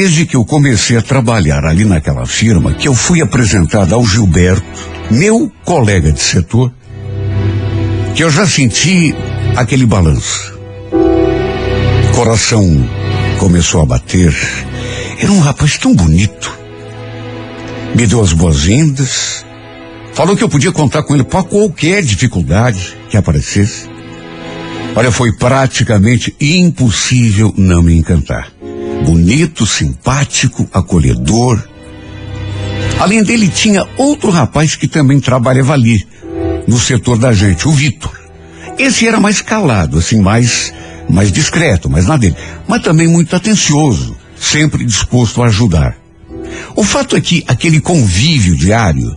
Desde que eu comecei a trabalhar ali naquela firma, que eu fui apresentado ao Gilberto, meu colega de setor, que eu já senti aquele balanço. Coração começou a bater. Era um rapaz tão bonito. Me deu as boas-vindas. Falou que eu podia contar com ele para qualquer dificuldade que aparecesse. Olha, foi praticamente impossível não me encantar. Bonito, simpático, acolhedor. Além dele, tinha outro rapaz que também trabalhava ali, no setor da gente, o Vitor. Esse era mais calado, assim, mais, mais discreto, mais na dele. Mas também muito atencioso, sempre disposto a ajudar. O fato é que aquele convívio diário,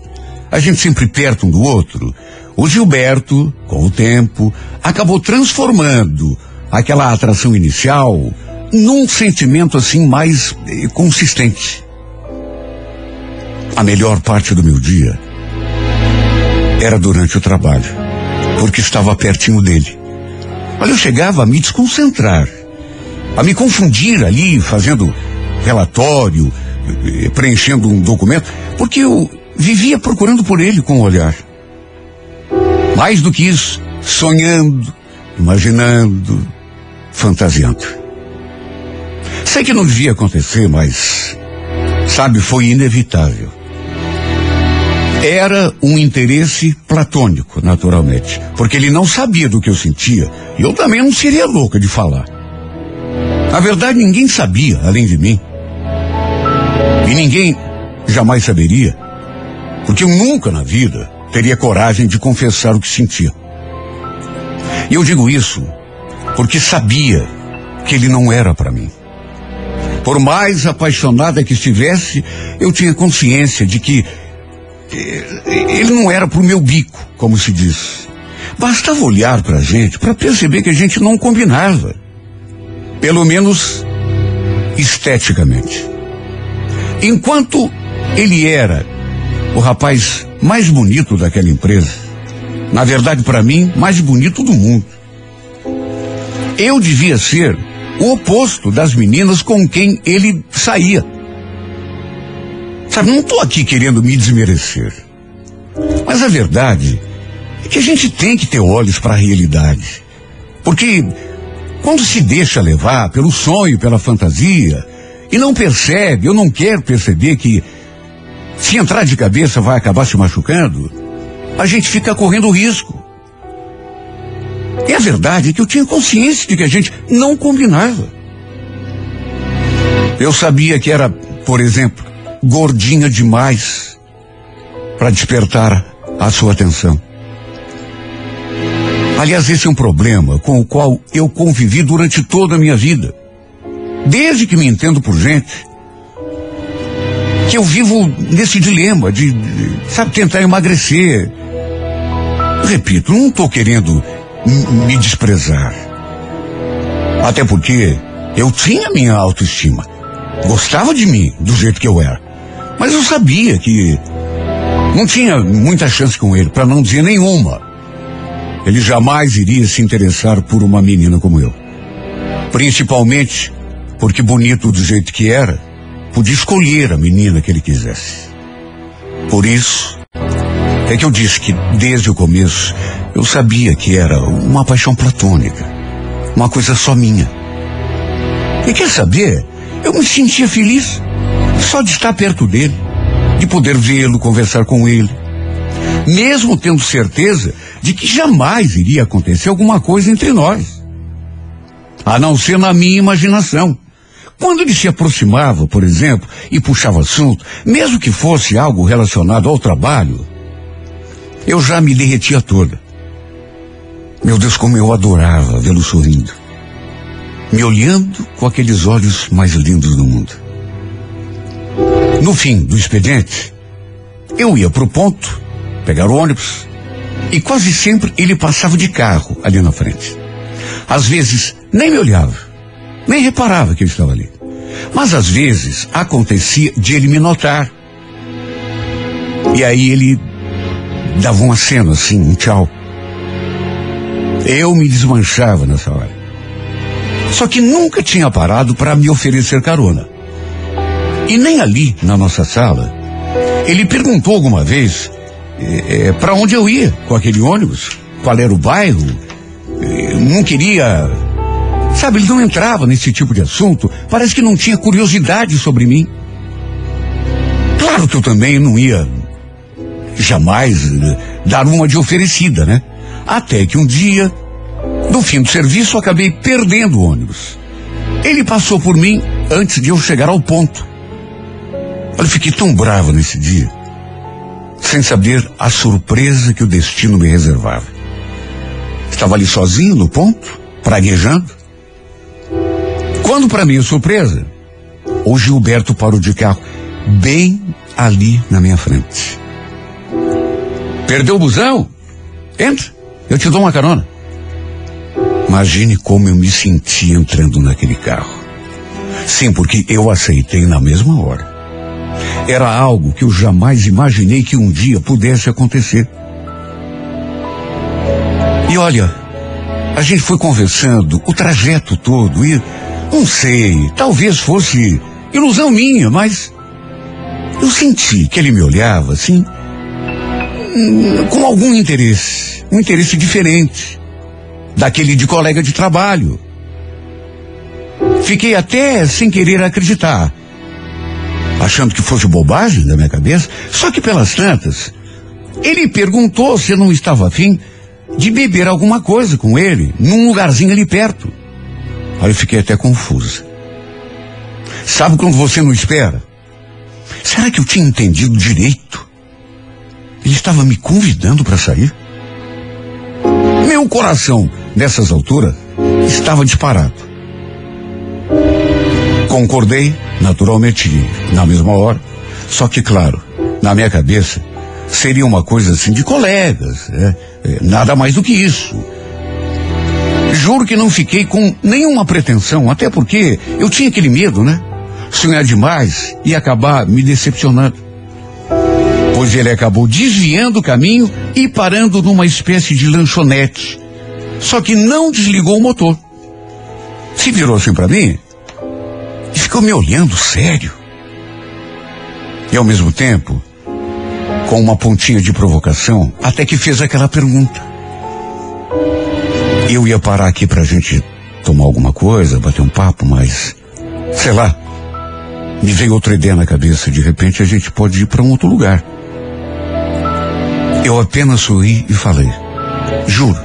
a gente sempre perto um do outro, o Gilberto, com o tempo, acabou transformando aquela atração inicial num sentimento assim mais eh, consistente. A melhor parte do meu dia era durante o trabalho, porque estava pertinho dele. Olha, eu chegava a me desconcentrar, a me confundir ali, fazendo relatório, eh, preenchendo um documento, porque eu vivia procurando por ele com o olhar. Mais do que isso, sonhando, imaginando, fantasiando. Sei que não devia acontecer, mas, sabe, foi inevitável. Era um interesse platônico, naturalmente, porque ele não sabia do que eu sentia e eu também não seria louca de falar. Na verdade, ninguém sabia, além de mim. E ninguém jamais saberia, porque eu nunca na vida teria coragem de confessar o que sentia. E eu digo isso porque sabia que ele não era para mim. Por mais apaixonada que estivesse, eu tinha consciência de que ele não era pro meu bico, como se diz. Bastava olhar pra gente para perceber que a gente não combinava. Pelo menos esteticamente. Enquanto ele era o rapaz mais bonito daquela empresa, na verdade, para mim, mais bonito do mundo. Eu devia ser o oposto das meninas com quem ele saía. Sabe, não estou aqui querendo me desmerecer. Mas a verdade é que a gente tem que ter olhos para a realidade. Porque quando se deixa levar pelo sonho, pela fantasia, e não percebe, ou não quer perceber que se entrar de cabeça vai acabar se machucando, a gente fica correndo risco. E a verdade é que eu tinha consciência de que a gente não combinava. Eu sabia que era, por exemplo, gordinha demais para despertar a sua atenção. Aliás, esse é um problema com o qual eu convivi durante toda a minha vida. Desde que me entendo por gente, que eu vivo nesse dilema de, de sabe, tentar emagrecer. Repito, não estou querendo me desprezar. Até porque eu tinha minha autoestima. Gostava de mim, do jeito que eu era. Mas eu sabia que não tinha muita chance com ele, para não dizer nenhuma. Ele jamais iria se interessar por uma menina como eu. Principalmente porque bonito do jeito que era, podia escolher a menina que ele quisesse. Por isso, é que eu disse que desde o começo eu sabia que era uma paixão platônica, uma coisa só minha. E quer saber? Eu me sentia feliz só de estar perto dele, de poder vê-lo, conversar com ele. Mesmo tendo certeza de que jamais iria acontecer alguma coisa entre nós. A não ser na minha imaginação. Quando ele se aproximava, por exemplo, e puxava assunto, mesmo que fosse algo relacionado ao trabalho, eu já me derretia toda. Meu Deus, como eu adorava vê-lo sorrindo, me olhando com aqueles olhos mais lindos do mundo. No fim do expediente, eu ia para o ponto, pegar o ônibus e quase sempre ele passava de carro ali na frente. Às vezes nem me olhava, nem reparava que ele estava ali. Mas às vezes acontecia de ele me notar. E aí ele dava um aceno assim, um tchau. Eu me desmanchava nessa hora. Só que nunca tinha parado para me oferecer carona. E nem ali, na nossa sala, ele perguntou alguma vez é, é, para onde eu ia com aquele ônibus, qual era o bairro. É, não queria. Sabe, ele não entrava nesse tipo de assunto. Parece que não tinha curiosidade sobre mim. Claro que eu também não ia jamais eh, dar uma de oferecida, né? Até que um dia, no fim do serviço, acabei perdendo o ônibus. Ele passou por mim antes de eu chegar ao ponto. Eu fiquei tão bravo nesse dia, sem saber a surpresa que o destino me reservava. Estava ali sozinho no ponto, praguejando. Quando, para minha surpresa, o Gilberto parou de carro bem ali na minha frente. Perdeu o busão? Entra, eu te dou uma carona. Imagine como eu me senti entrando naquele carro. Sim, porque eu aceitei na mesma hora. Era algo que eu jamais imaginei que um dia pudesse acontecer. E olha, a gente foi conversando o trajeto todo e não sei, talvez fosse ilusão minha, mas eu senti que ele me olhava assim, hum, com algum interesse, um interesse diferente daquele de colega de trabalho. Fiquei até sem querer acreditar achando que fosse bobagem da minha cabeça. Só que pelas tantas, ele perguntou se eu não estava afim de beber alguma coisa com ele, num lugarzinho ali perto. Aí eu fiquei até confusa. Sabe quando você não espera? Será que eu tinha entendido direito? Ele estava me convidando para sair? Meu coração, nessas alturas, estava disparado. Concordei, naturalmente, na mesma hora. Só que, claro, na minha cabeça, seria uma coisa assim de colegas, né? É, nada mais do que isso. Juro que não fiquei com nenhuma pretensão, até porque eu tinha aquele medo, né? Sonhar demais e acabar me decepcionando. Pois ele acabou desviando o caminho e parando numa espécie de lanchonete. Só que não desligou o motor. Se virou assim para mim, e ficou me olhando sério. E ao mesmo tempo, com uma pontinha de provocação, até que fez aquela pergunta. Eu ia parar aqui pra gente tomar alguma coisa, bater um papo, mas. Sei lá. Me veio outra ideia na cabeça. De repente a gente pode ir para um outro lugar. Eu apenas sorri e falei. Juro.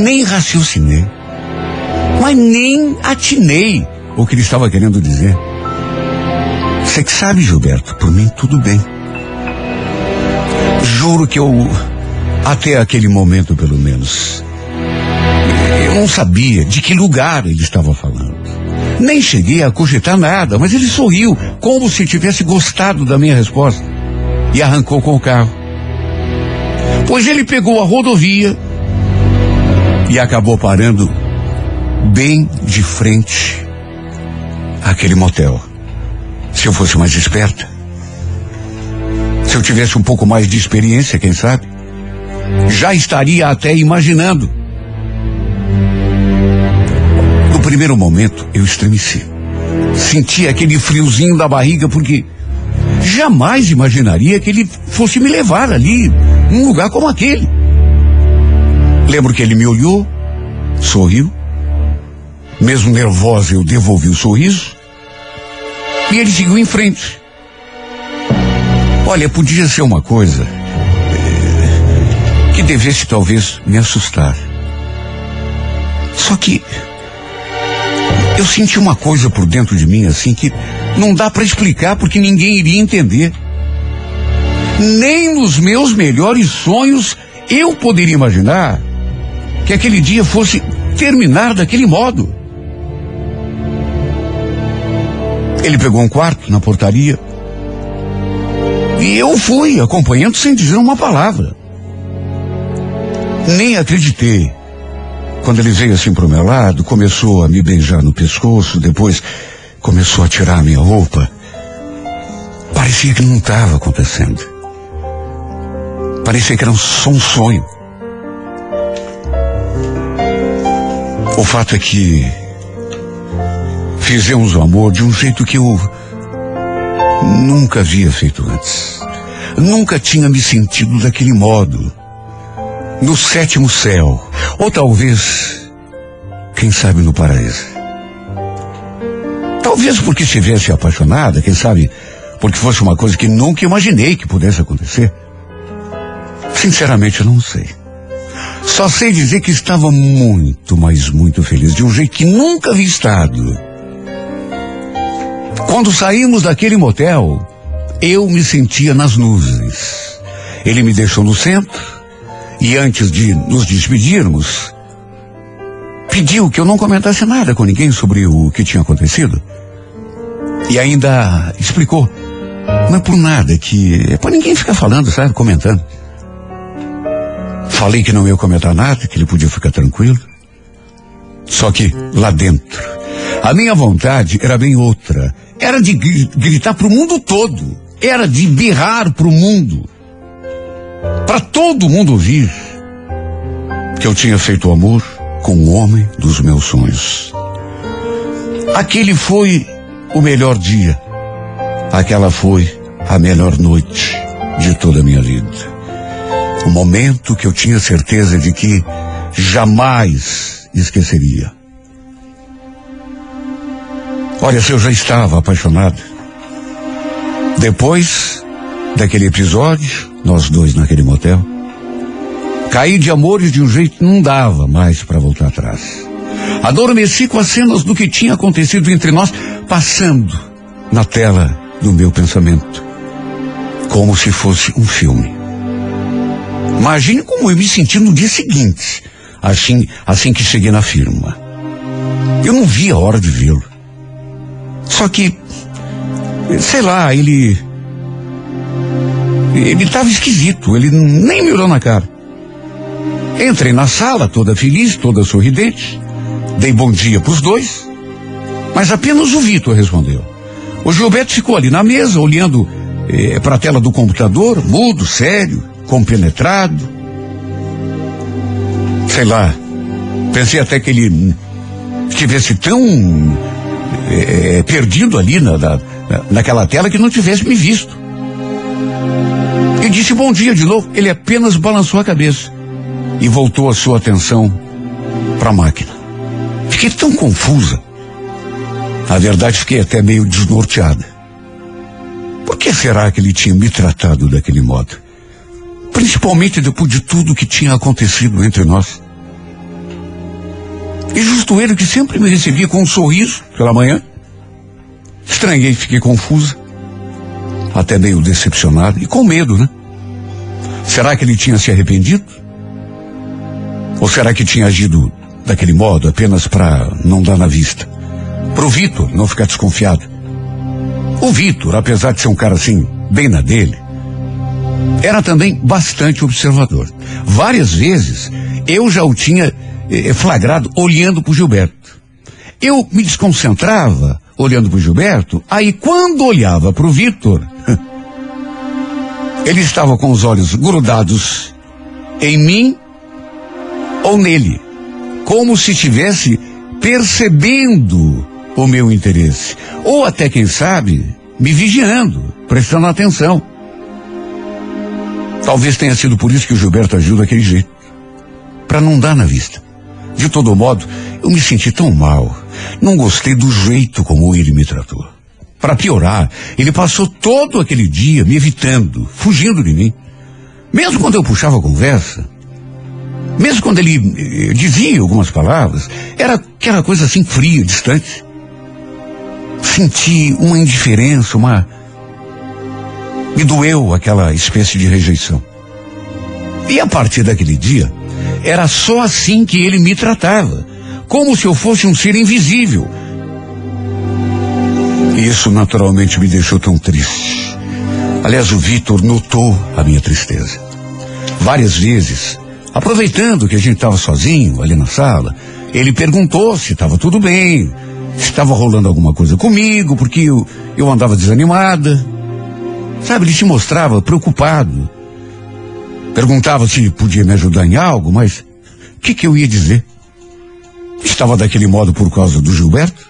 Nem raciocinei. Mas nem atinei o que ele estava querendo dizer. Você que sabe, Gilberto, por mim tudo bem. Juro que eu, até aquele momento pelo menos, eu não sabia de que lugar ele estava falando. Nem cheguei a cogitar nada, mas ele sorriu, como se tivesse gostado da minha resposta, e arrancou com o carro. Pois ele pegou a rodovia e acabou parando bem de frente aquele motel. Se eu fosse mais esperta. Se eu tivesse um pouco mais de experiência, quem sabe? Já estaria até imaginando. No primeiro momento, eu estremeci. Senti aquele friozinho da barriga porque jamais imaginaria que ele fosse me levar ali, num lugar como aquele. Lembro que ele me olhou, sorriu mesmo nervosa, eu devolvi o sorriso. E ele seguiu em frente. Olha, podia ser uma coisa eh, que devesse talvez me assustar. Só que eu senti uma coisa por dentro de mim assim que não dá para explicar porque ninguém iria entender. Nem nos meus melhores sonhos eu poderia imaginar que aquele dia fosse terminar daquele modo. Ele pegou um quarto na portaria E eu fui acompanhando sem dizer uma palavra. Nem acreditei. Quando ele veio assim pro meu lado, começou a me beijar no pescoço, depois começou a tirar a minha roupa. Parecia que não estava acontecendo. Parecia que era só um sonho. O fato é que fizemos o amor de um jeito que eu nunca havia feito antes. Nunca tinha me sentido daquele modo. No sétimo céu. Ou talvez, quem sabe no paraíso. Talvez porque estivesse apaixonada, quem sabe porque fosse uma coisa que nunca imaginei que pudesse acontecer. Sinceramente, eu não sei. Só sei dizer que estava muito, mas muito feliz, de um jeito que nunca havia estado. Quando saímos daquele motel, eu me sentia nas nuvens. Ele me deixou no centro e antes de nos despedirmos, pediu que eu não comentasse nada com ninguém sobre o que tinha acontecido. E ainda explicou. Não é por nada que. É para ninguém ficar falando, sabe? Comentando. Falei que não ia comentar nada, que ele podia ficar tranquilo. Só que lá dentro, a minha vontade era bem outra. Era de gritar para o mundo todo. Era de berrar para o mundo. Para todo mundo ouvir que eu tinha feito amor com o homem dos meus sonhos. Aquele foi o melhor dia. Aquela foi a melhor noite de toda a minha vida. O momento que eu tinha certeza de que jamais esqueceria. Olha, se eu já estava apaixonado. Depois daquele episódio, nós dois naquele motel, caí de amores de um jeito que não dava mais para voltar atrás. Adormeci com as cenas do que tinha acontecido entre nós passando na tela do meu pensamento, como se fosse um filme. Imagine como eu me senti no dia seguinte, assim, assim que cheguei na firma. Eu não vi a hora de vê-lo. Só que, sei lá, ele. Ele estava esquisito, ele nem me olhou na cara. Entrei na sala, toda feliz, toda sorridente. Dei bom dia para os dois, mas apenas o Vitor respondeu. O Gilberto ficou ali na mesa, olhando eh, para a tela do computador, mudo, sério compenetrado. Sei lá, pensei até que ele estivesse tão é, perdido ali na, na, naquela tela que não tivesse me visto. E disse bom dia de novo. Ele apenas balançou a cabeça e voltou a sua atenção para a máquina. Fiquei tão confusa. Na verdade, fiquei até meio desnorteada. Por que será que ele tinha me tratado daquele modo? Principalmente depois de tudo que tinha acontecido entre nós. E justo ele que sempre me recebia com um sorriso pela manhã. Estranhei, fiquei confusa. Até meio decepcionada e com medo, né? Será que ele tinha se arrependido? Ou será que tinha agido daquele modo apenas para não dar na vista? Para o Vitor não ficar desconfiado. O Vitor, apesar de ser um cara assim, bem na dele, era também bastante observador. Várias vezes eu já o tinha eh, flagrado olhando para o Gilberto. Eu me desconcentrava olhando para o Gilberto, aí quando olhava para o Vitor, ele estava com os olhos grudados em mim ou nele, como se estivesse percebendo o meu interesse, ou até quem sabe, me vigiando, prestando atenção. Talvez tenha sido por isso que o Gilberto agiu daquele jeito. Para não dar na vista. De todo modo, eu me senti tão mal. Não gostei do jeito como ele me tratou. Para piorar, ele passou todo aquele dia me evitando, fugindo de mim. Mesmo quando eu puxava a conversa, mesmo quando ele eh, dizia algumas palavras, era aquela coisa assim fria, distante. Senti uma indiferença, uma me doeu aquela espécie de rejeição. E a partir daquele dia, era só assim que ele me tratava, como se eu fosse um ser invisível. Isso naturalmente me deixou tão triste. Aliás, o Vitor notou a minha tristeza. Várias vezes, aproveitando que a gente estava sozinho ali na sala, ele perguntou se estava tudo bem, se estava rolando alguma coisa comigo, porque eu, eu andava desanimada. Sabe, ele se mostrava preocupado. Perguntava se podia me ajudar em algo, mas o que, que eu ia dizer? Estava daquele modo por causa do Gilberto?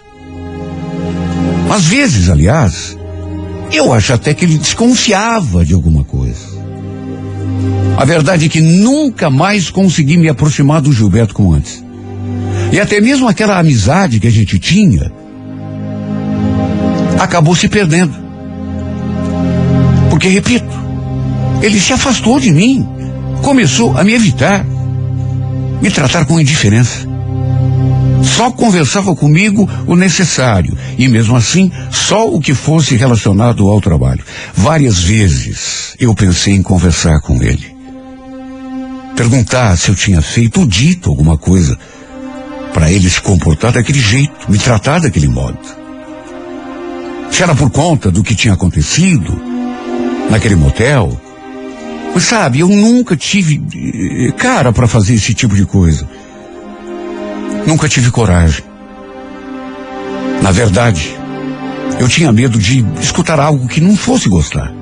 Às vezes, aliás, eu acho até que ele desconfiava de alguma coisa. A verdade é que nunca mais consegui me aproximar do Gilberto como antes. E até mesmo aquela amizade que a gente tinha acabou se perdendo. Porque, repito, ele se afastou de mim, começou a me evitar, me tratar com indiferença. Só conversava comigo o necessário e mesmo assim só o que fosse relacionado ao trabalho. Várias vezes eu pensei em conversar com ele. Perguntar se eu tinha feito ou dito alguma coisa para ele se comportar daquele jeito, me tratar daquele modo. Se era por conta do que tinha acontecido naquele motel. Sabe, eu nunca tive eh, cara para fazer esse tipo de coisa. Nunca tive coragem. Na verdade, eu tinha medo de escutar algo que não fosse gostar.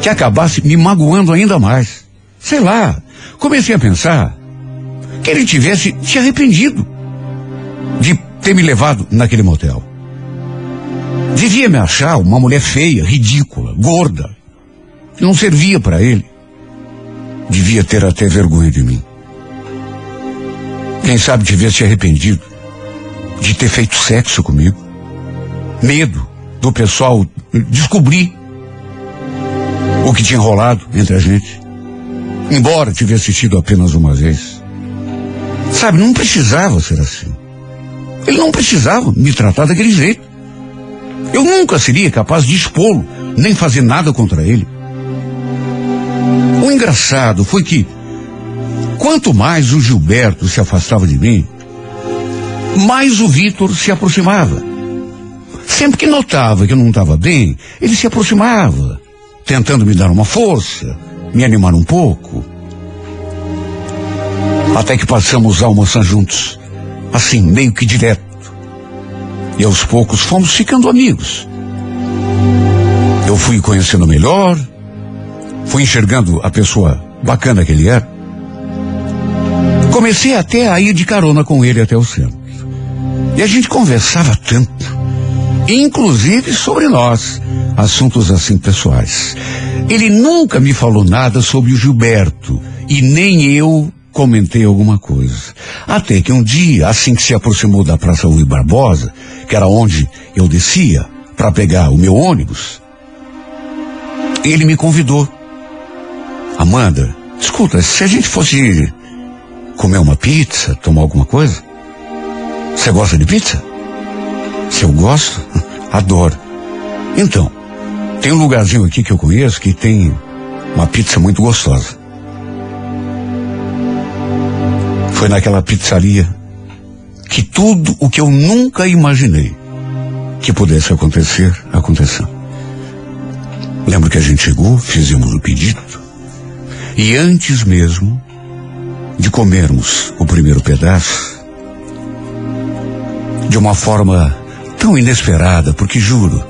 Que acabasse me magoando ainda mais. Sei lá, comecei a pensar que ele tivesse se arrependido de ter me levado naquele motel. Devia me achar uma mulher feia, ridícula, gorda, que não servia para ele. Devia ter até vergonha de mim. Quem sabe tivesse se arrependido de ter feito sexo comigo. Medo do pessoal descobrir o que tinha rolado entre a gente. Embora tivesse sido apenas uma vez. Sabe, não precisava ser assim. Ele não precisava me tratar daquele jeito. Eu nunca seria capaz de expô-lo, nem fazer nada contra ele. O engraçado foi que, quanto mais o Gilberto se afastava de mim, mais o Vitor se aproximava. Sempre que notava que eu não estava bem, ele se aproximava, tentando me dar uma força, me animar um pouco. Até que passamos a almoçar juntos assim, meio que direto. E aos poucos fomos ficando amigos. Eu fui conhecendo melhor, fui enxergando a pessoa bacana que ele era. Comecei até a ir de carona com ele até o centro. E a gente conversava tanto, inclusive sobre nós, assuntos assim pessoais. Ele nunca me falou nada sobre o Gilberto, e nem eu comentei alguma coisa. Até que um dia, assim que se aproximou da Praça Rui Barbosa, que era onde eu descia para pegar o meu ônibus, ele me convidou. Amanda, escuta, se a gente fosse comer uma pizza, tomar alguma coisa, você gosta de pizza? Se eu gosto, adoro. Então, tem um lugarzinho aqui que eu conheço que tem uma pizza muito gostosa. Foi naquela pizzaria que tudo o que eu nunca imaginei que pudesse acontecer, aconteceu. Lembro que a gente chegou, fizemos o pedido, e antes mesmo de comermos o primeiro pedaço, de uma forma tão inesperada, porque juro,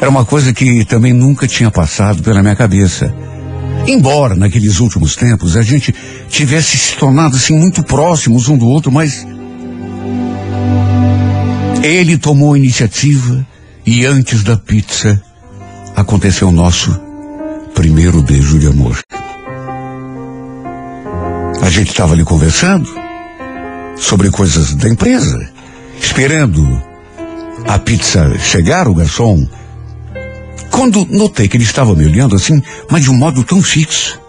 era uma coisa que também nunca tinha passado pela minha cabeça. Embora naqueles últimos tempos a gente tivesse se tornado assim muito próximos um do outro, mas ele tomou a iniciativa e antes da pizza aconteceu o nosso primeiro beijo de amor. A gente estava ali conversando sobre coisas da empresa, esperando a pizza chegar, o garçom quando notei que ele estava me olhando assim, mas de um modo tão fixo,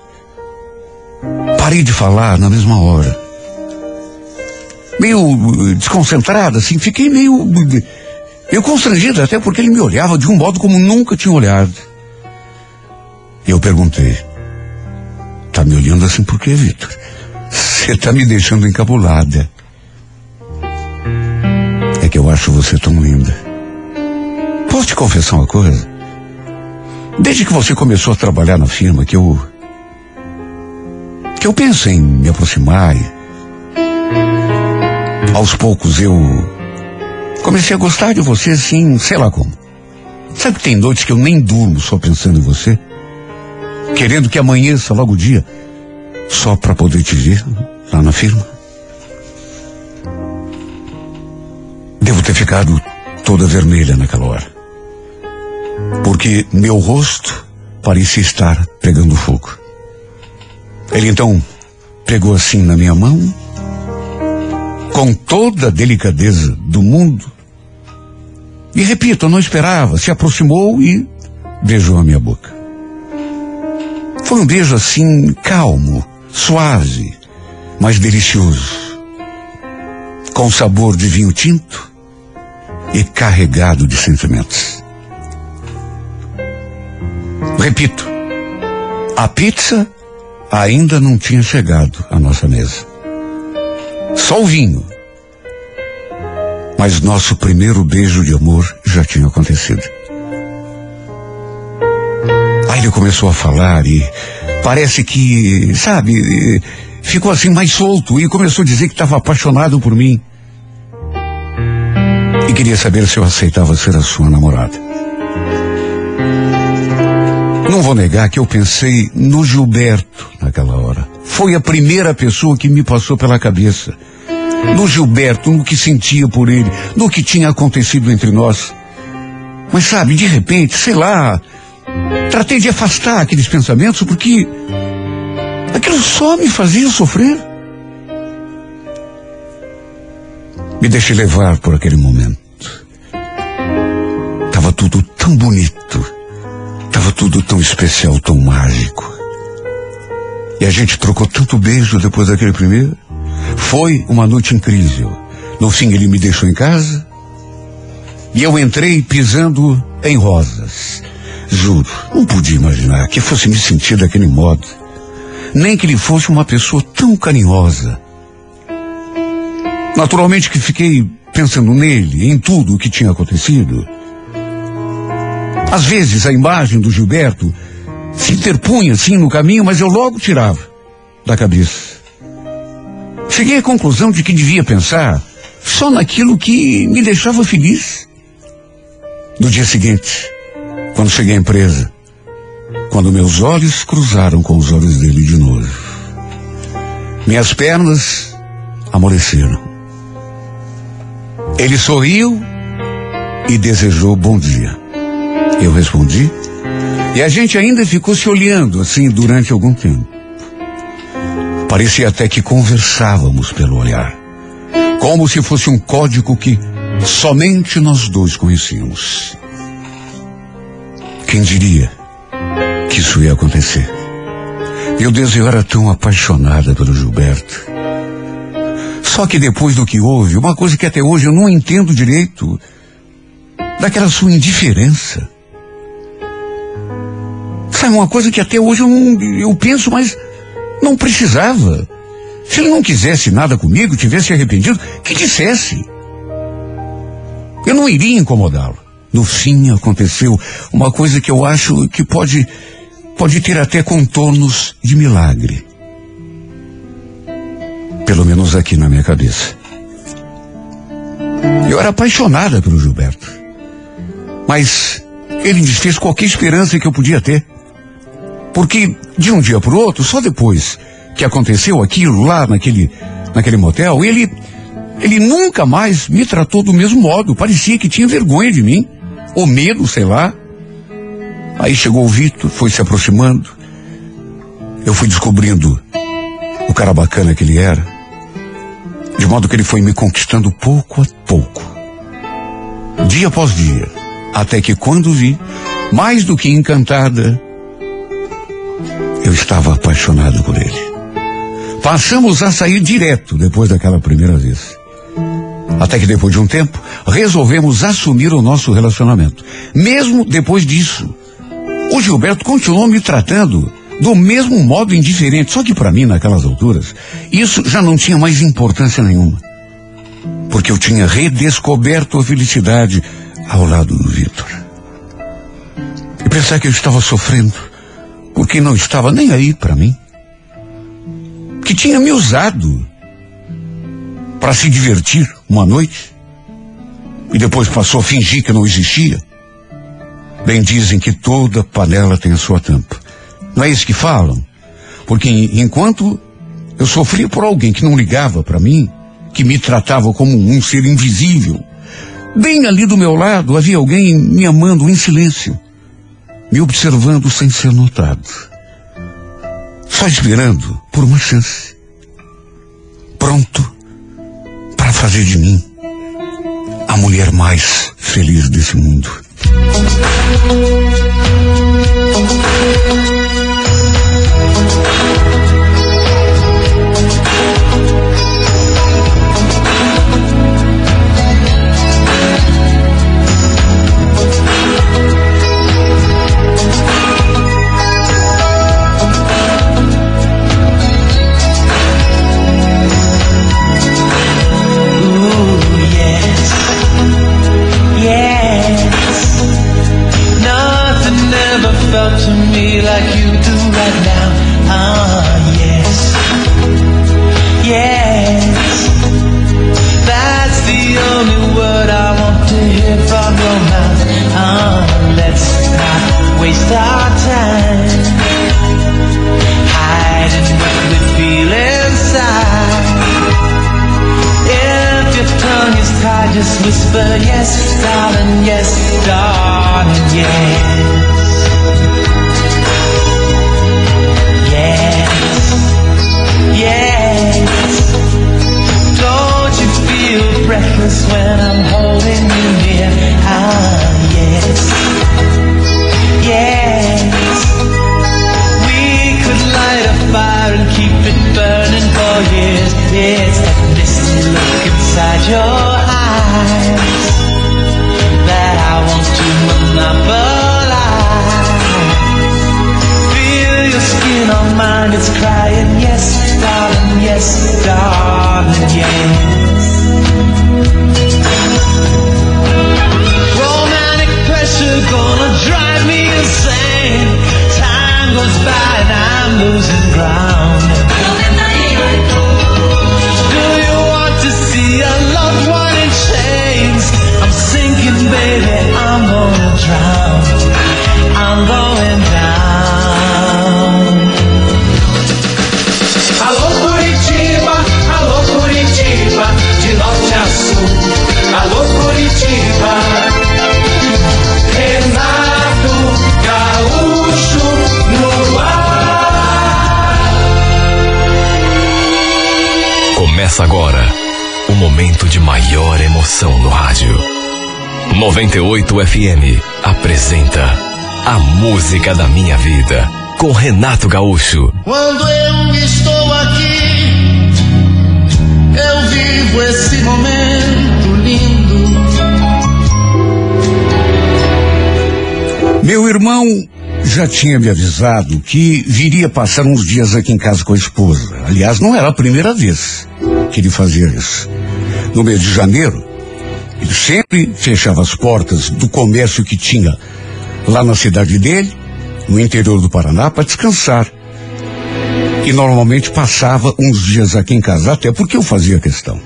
parei de falar na mesma hora. Meio eh, desconcentrada, assim, fiquei meio. meio constrangida, até porque ele me olhava de um modo como nunca tinha olhado. Eu perguntei: Tá me olhando assim por quê, Vitor? Você tá me deixando encabulada. É que eu acho você tão linda. Posso te confessar uma coisa? Desde que você começou a trabalhar na firma, que eu. que eu penso em me aproximar. E, aos poucos eu. comecei a gostar de você assim, sei lá como. Sabe que tem noites que eu nem durmo só pensando em você? Querendo que amanheça logo o dia, só para poder te ver lá na firma? Devo ter ficado toda vermelha naquela hora porque meu rosto parecia estar pegando fogo. Ele então pegou assim na minha mão, com toda a delicadeza do mundo, e repito, eu não esperava, se aproximou e beijou a minha boca. Foi um beijo assim, calmo, suave, mas delicioso, com sabor de vinho tinto e carregado de sentimentos. Repito, a pizza ainda não tinha chegado à nossa mesa. Só o vinho. Mas nosso primeiro beijo de amor já tinha acontecido. Ele começou a falar e parece que, sabe, ficou assim mais solto e começou a dizer que estava apaixonado por mim. E queria saber se eu aceitava ser a sua namorada. Não vou negar que eu pensei no Gilberto naquela hora. Foi a primeira pessoa que me passou pela cabeça. No Gilberto, no que sentia por ele, no que tinha acontecido entre nós. Mas sabe, de repente, sei lá, tratei de afastar aqueles pensamentos porque aquilo só me fazia sofrer. Me deixei levar por aquele momento. Tava tudo tão bonito Tava tudo tão especial, tão mágico. E a gente trocou tanto beijo depois daquele primeiro. Foi uma noite incrível. No fim ele me deixou em casa. E eu entrei pisando em rosas. Juro, não podia imaginar que fosse me sentir daquele modo. Nem que ele fosse uma pessoa tão carinhosa. Naturalmente que fiquei pensando nele, em tudo o que tinha acontecido. Às vezes a imagem do Gilberto se interpunha assim no caminho, mas eu logo tirava da cabeça. Cheguei à conclusão de que devia pensar só naquilo que me deixava feliz. No dia seguinte, quando cheguei à empresa, quando meus olhos cruzaram com os olhos dele de novo, minhas pernas amoleceram. Ele sorriu e desejou bom dia. Eu respondi. E a gente ainda ficou se olhando assim durante algum tempo. Parecia até que conversávamos pelo olhar. Como se fosse um código que somente nós dois conhecíamos. Quem diria que isso ia acontecer? Meu Deus, eu era tão apaixonada pelo Gilberto. Só que depois do que houve, uma coisa que até hoje eu não entendo direito, daquela sua indiferença. Sabe, uma coisa que até hoje eu, não, eu penso, mas não precisava. Se ele não quisesse nada comigo, tivesse arrependido, que dissesse. Eu não iria incomodá-lo. No fim, aconteceu uma coisa que eu acho que pode, pode ter até contornos de milagre. Pelo menos aqui na minha cabeça. Eu era apaixonada pelo Gilberto. Mas ele desfez qualquer esperança que eu podia ter. Porque de um dia para o outro, só depois que aconteceu aquilo lá naquele, naquele motel, ele, ele nunca mais me tratou do mesmo modo. Parecia que tinha vergonha de mim, ou medo, sei lá. Aí chegou o Vitor, foi se aproximando. Eu fui descobrindo o cara bacana que ele era. De modo que ele foi me conquistando pouco a pouco. Dia após dia. Até que quando vi, mais do que encantada, eu estava apaixonado por ele. Passamos a sair direto depois daquela primeira vez. Até que depois de um tempo, resolvemos assumir o nosso relacionamento. Mesmo depois disso, o Gilberto continuou me tratando do mesmo modo indiferente. Só que para mim, naquelas alturas, isso já não tinha mais importância nenhuma. Porque eu tinha redescoberto a felicidade ao lado do Vitor. E pensar que eu estava sofrendo porque não estava nem aí para mim. Que tinha me usado para se divertir uma noite e depois passou a fingir que não existia. Bem dizem que toda panela tem a sua tampa. Não é isso que falam? Porque enquanto eu sofria por alguém que não ligava para mim, que me tratava como um ser invisível, bem ali do meu lado havia alguém me amando em silêncio, me observando sem ser notado. Só esperando por uma chance. Pronto para fazer de mim a mulher mais feliz desse mundo. felt to me like you do right now. Ah, yes, yes. That's the only word I want to hear from your mouth. Ah, let's not waste our time hiding what we feel inside. If your tongue is tied, just whisper yes, darling, yes, darling, yes. breathless when I'm holding you near. Ah, yes, yes. We could light a fire and keep it burning for years. Yes, that misty look inside your eyes that I want to monopolize. Feel your skin on mine, it's crying. Yes, darling. Yes, darling. Yes. time. Do you want to see a one in chains? I'm sinking, baby, I'm. I'm going down. Alô Curitiba, alô Curitiba, de norte a sul. Alô Curitiba. Começa agora o momento de maior emoção no rádio. 98 FM apresenta A Música da Minha Vida com Renato Gaúcho. Quando eu estou aqui, eu vivo esse momento lindo. Meu irmão já tinha me avisado que viria passar uns dias aqui em casa com a esposa. Aliás, não era a primeira vez ele fazia isso. No mês de janeiro, ele sempre fechava as portas do comércio que tinha lá na cidade dele, no interior do Paraná, para descansar. E normalmente passava uns dias aqui em casa, até porque eu fazia questão.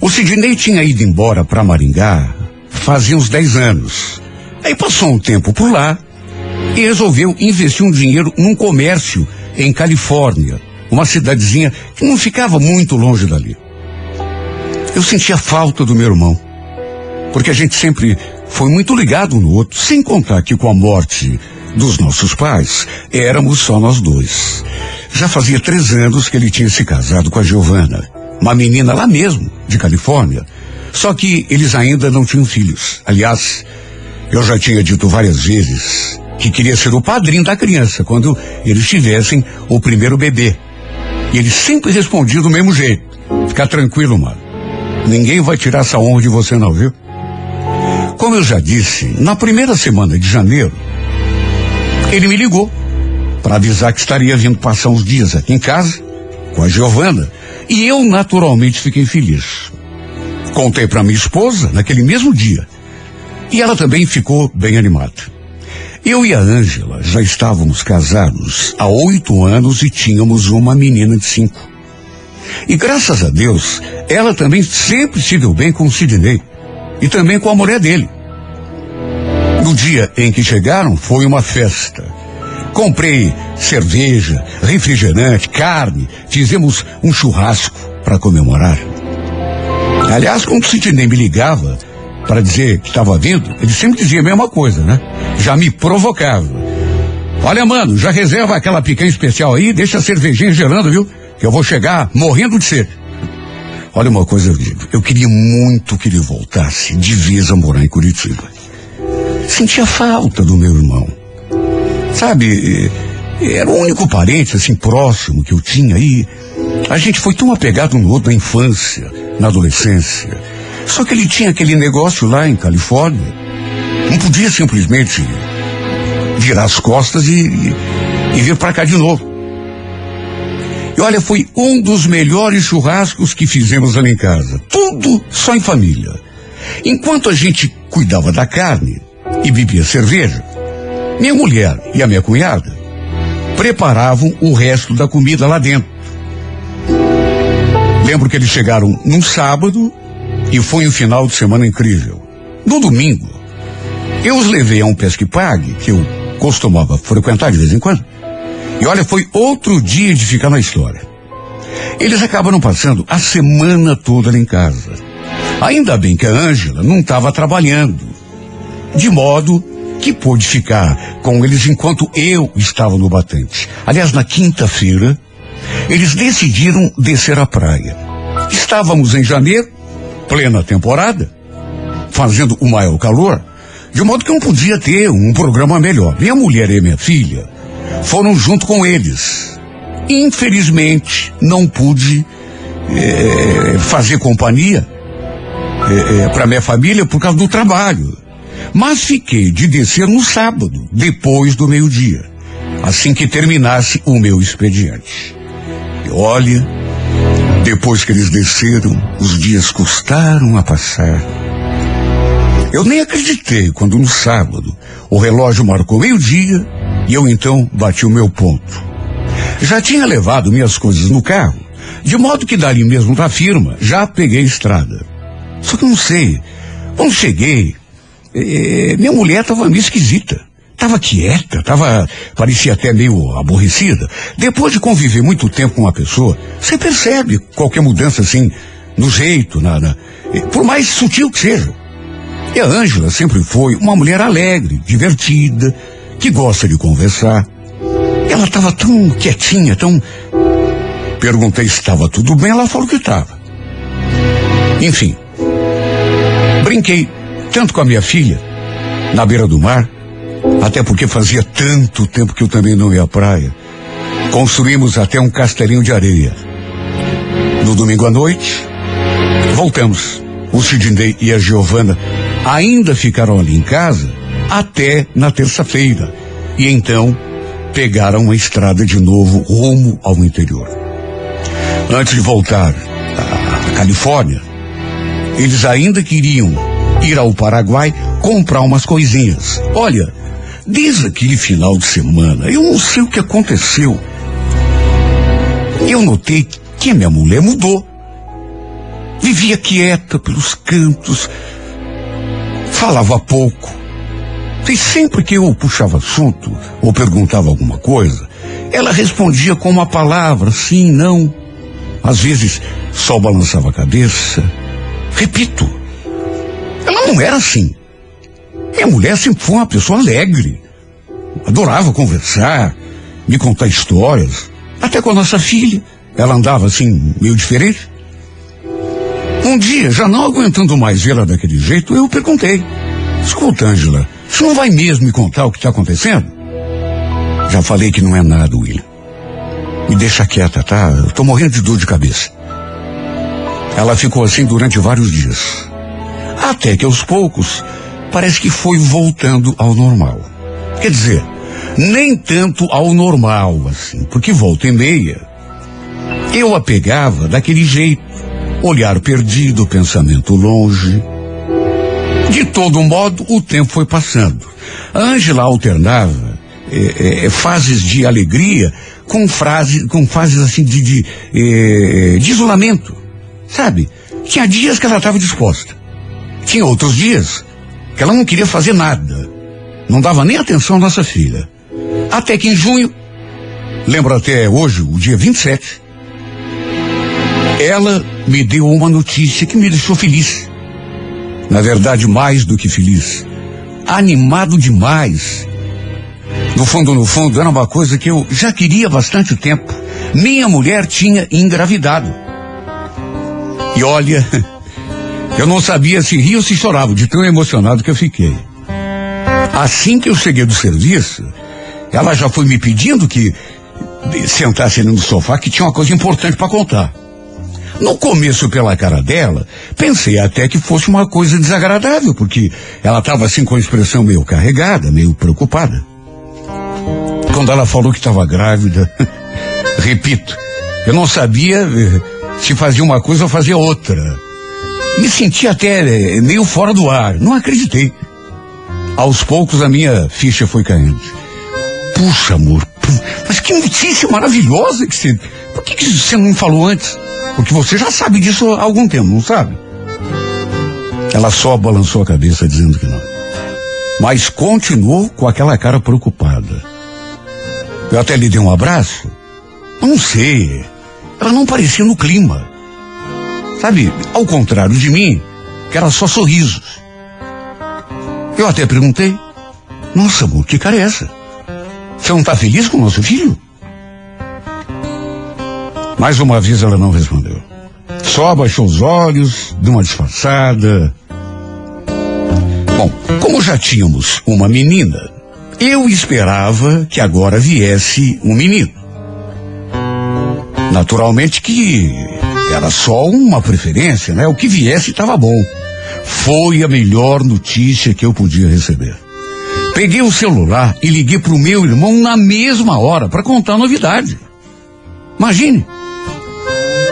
O Sidney tinha ido embora para Maringá fazia uns 10 anos. Aí passou um tempo por lá e resolveu investir um dinheiro num comércio em Califórnia uma cidadezinha que não ficava muito longe dali. Eu sentia falta do meu irmão, porque a gente sempre foi muito ligado um no outro, sem contar que com a morte dos nossos pais, éramos só nós dois. Já fazia três anos que ele tinha se casado com a Giovana, uma menina lá mesmo, de Califórnia. Só que eles ainda não tinham filhos. Aliás, eu já tinha dito várias vezes que queria ser o padrinho da criança quando eles tivessem o primeiro bebê. E ele sempre respondia do mesmo jeito. Fica tranquilo, mano. Ninguém vai tirar essa honra de você não, viu? Como eu já disse, na primeira semana de janeiro, ele me ligou para avisar que estaria vindo passar uns dias aqui em casa com a Giovana e eu naturalmente fiquei feliz. Contei para minha esposa naquele mesmo dia e ela também ficou bem animada. Eu e a Ângela já estávamos casados há oito anos e tínhamos uma menina de cinco. E graças a Deus, ela também sempre se deu bem com o Sidney e também com a mulher dele. No dia em que chegaram, foi uma festa. Comprei cerveja, refrigerante, carne, fizemos um churrasco para comemorar. Aliás, quando o Sidney me ligava para dizer que estava vindo, ele sempre dizia a mesma coisa, né? Já me provocava. Olha, mano, já reserva aquela picanha especial aí, deixa a cervejinha gelando, viu? Que eu vou chegar morrendo de sede. Olha uma coisa, eu digo, eu queria muito que ele voltasse de vez a morar em Curitiba. Sentia falta do meu irmão. Sabe, era o único parente assim próximo que eu tinha aí. A gente foi tão apegado no outro na infância, na adolescência. Só que ele tinha aquele negócio lá em Califórnia. Não podia simplesmente virar as costas e, e, e vir para cá de novo. E olha, foi um dos melhores churrascos que fizemos ali em casa. Tudo só em família. Enquanto a gente cuidava da carne e bebia cerveja, minha mulher e a minha cunhada preparavam o resto da comida lá dentro. Lembro que eles chegaram num sábado e foi um final de semana incrível. No domingo, eu os levei a um pesque pague, que eu costumava frequentar de vez em quando. E olha, foi outro dia de ficar na história. Eles acabaram passando a semana toda ali em casa. Ainda bem que a Ângela não estava trabalhando. De modo que pôde ficar com eles enquanto eu estava no batente. Aliás, na quinta-feira, eles decidiram descer à praia. Estávamos em janeiro, plena temporada, fazendo o maior calor, de modo que não podia ter um programa melhor. Minha mulher e minha filha foram junto com eles. Infelizmente, não pude é, fazer companhia é, é, para minha família por causa do trabalho. Mas fiquei de descer no sábado, depois do meio-dia, assim que terminasse o meu expediente. E olha, depois que eles desceram, os dias custaram a passar. Eu nem acreditei quando no sábado o relógio marcou meio-dia e eu então bati o meu ponto. Já tinha levado minhas coisas no carro, de modo que dali mesmo da firma já peguei a estrada. Só que não sei, quando cheguei, é, minha mulher estava meio esquisita. Estava quieta, estava, parecia até meio aborrecida. Depois de conviver muito tempo com uma pessoa, você percebe qualquer mudança assim, no jeito, na, na, por mais sutil que seja. E a Ângela sempre foi uma mulher alegre, divertida, que gosta de conversar. Ela estava tão quietinha, tão. Perguntei se estava tudo bem, ela falou que estava. Enfim, brinquei tanto com a minha filha, na beira do mar, até porque fazia tanto tempo que eu também não ia à praia. Construímos até um castelinho de areia. No domingo à noite, voltamos. O Sidney e a Giovana ainda ficaram ali em casa até na terça-feira. E então pegaram a estrada de novo rumo ao interior. Antes de voltar à Califórnia, eles ainda queriam ir ao Paraguai comprar umas coisinhas. Olha, desde aquele final de semana, eu não sei o que aconteceu. Eu notei que a minha mulher mudou. Vivia quieta pelos cantos, falava pouco. E sempre que eu puxava assunto ou perguntava alguma coisa, ela respondia com uma palavra, sim, não. Às vezes só balançava a cabeça. Repito, ela não era assim. Minha mulher sempre foi uma pessoa alegre. Adorava conversar, me contar histórias. Até com a nossa filha. Ela andava assim, meio diferente. Um dia, já não aguentando mais vê-la daquele jeito, eu perguntei. Escuta, Angela, você não vai mesmo me contar o que está acontecendo? Já falei que não é nada, William. Me deixa quieta, tá? Eu tô morrendo de dor de cabeça. Ela ficou assim durante vários dias. Até que aos poucos, parece que foi voltando ao normal. Quer dizer, nem tanto ao normal, assim, porque volta e meia. Eu a pegava daquele jeito, olhar perdido, pensamento longe. De todo modo, o tempo foi passando. Ângela alternava é, é, fases de alegria com, frase, com fases assim de, de, é, de isolamento. Sabe? Tinha dias que ela estava disposta. Tinha outros dias que ela não queria fazer nada. Não dava nem atenção à nossa filha. Até que em junho, lembro até hoje, o dia 27, ela me deu uma notícia que me deixou feliz. Na verdade, mais do que feliz. Animado demais. No fundo, no fundo, era uma coisa que eu já queria bastante tempo. Minha mulher tinha engravidado. E olha, eu não sabia se ria ou se chorava, de tão emocionado que eu fiquei. Assim que eu cheguei do serviço, ela já foi me pedindo que sentasse ali no sofá, que tinha uma coisa importante para contar. No começo, pela cara dela, pensei até que fosse uma coisa desagradável, porque ela estava assim com a expressão meio carregada, meio preocupada. Quando ela falou que estava grávida, repito, eu não sabia eh, se fazia uma coisa ou fazia outra. Me senti até eh, meio fora do ar, não acreditei. Aos poucos a minha ficha foi caindo. Puxa, amor, mas que notícia maravilhosa que você. Por que, que você não me falou antes? Porque você já sabe disso há algum tempo, não sabe? Ela só balançou a cabeça dizendo que não. Mas continuou com aquela cara preocupada. Eu até lhe dei um abraço. Não sei. Ela não parecia no clima. Sabe, ao contrário de mim, que era só sorrisos. Eu até perguntei. Nossa, amor, que cara é essa? Você não está feliz com o nosso filho? Mais uma vez ela não respondeu. Só abaixou os olhos, deu uma disfarçada. Bom, como já tínhamos uma menina, eu esperava que agora viesse um menino. Naturalmente que era só uma preferência, né? O que viesse estava bom. Foi a melhor notícia que eu podia receber. Peguei o celular e liguei para o meu irmão na mesma hora para contar a novidade. Imagine,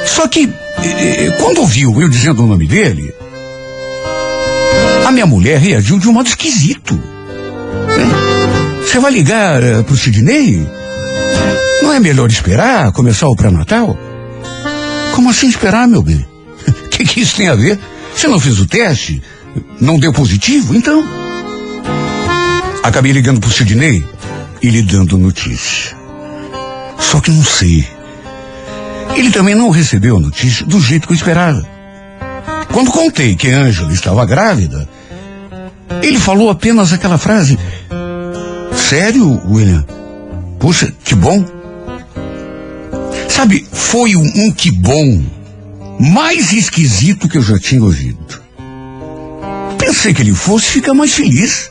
só que, eh, quando ouviu eu dizendo o nome dele, a minha mulher reagiu de um modo esquisito. Você vai ligar uh, pro Sidney? Não é melhor esperar começar o pré-natal? Como assim esperar, meu bem? O que, que isso tem a ver? Você não fez o teste? Não deu positivo? Então. Acabei ligando pro Sidney e lhe dando notícia. Só que não sei. Ele também não recebeu a notícia do jeito que eu esperava. Quando contei que Ângela estava grávida, ele falou apenas aquela frase: Sério, William? Puxa, que bom. Sabe, foi um, um que bom mais esquisito que eu já tinha ouvido. Pensei que ele fosse ficar mais feliz,